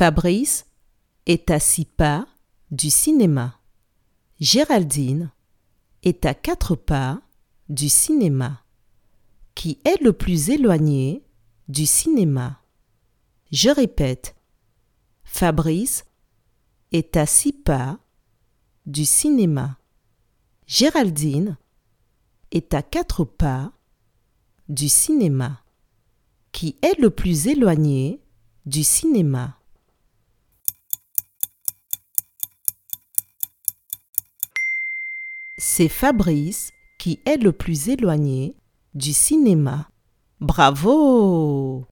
Fabrice est à six pas du cinéma. Géraldine est à quatre pas du cinéma. Qui est le plus éloigné du cinéma? Je répète. Fabrice est à six pas du cinéma. Géraldine est à quatre pas du cinéma. Qui est le plus éloigné du cinéma? C'est Fabrice qui est le plus éloigné du cinéma. Bravo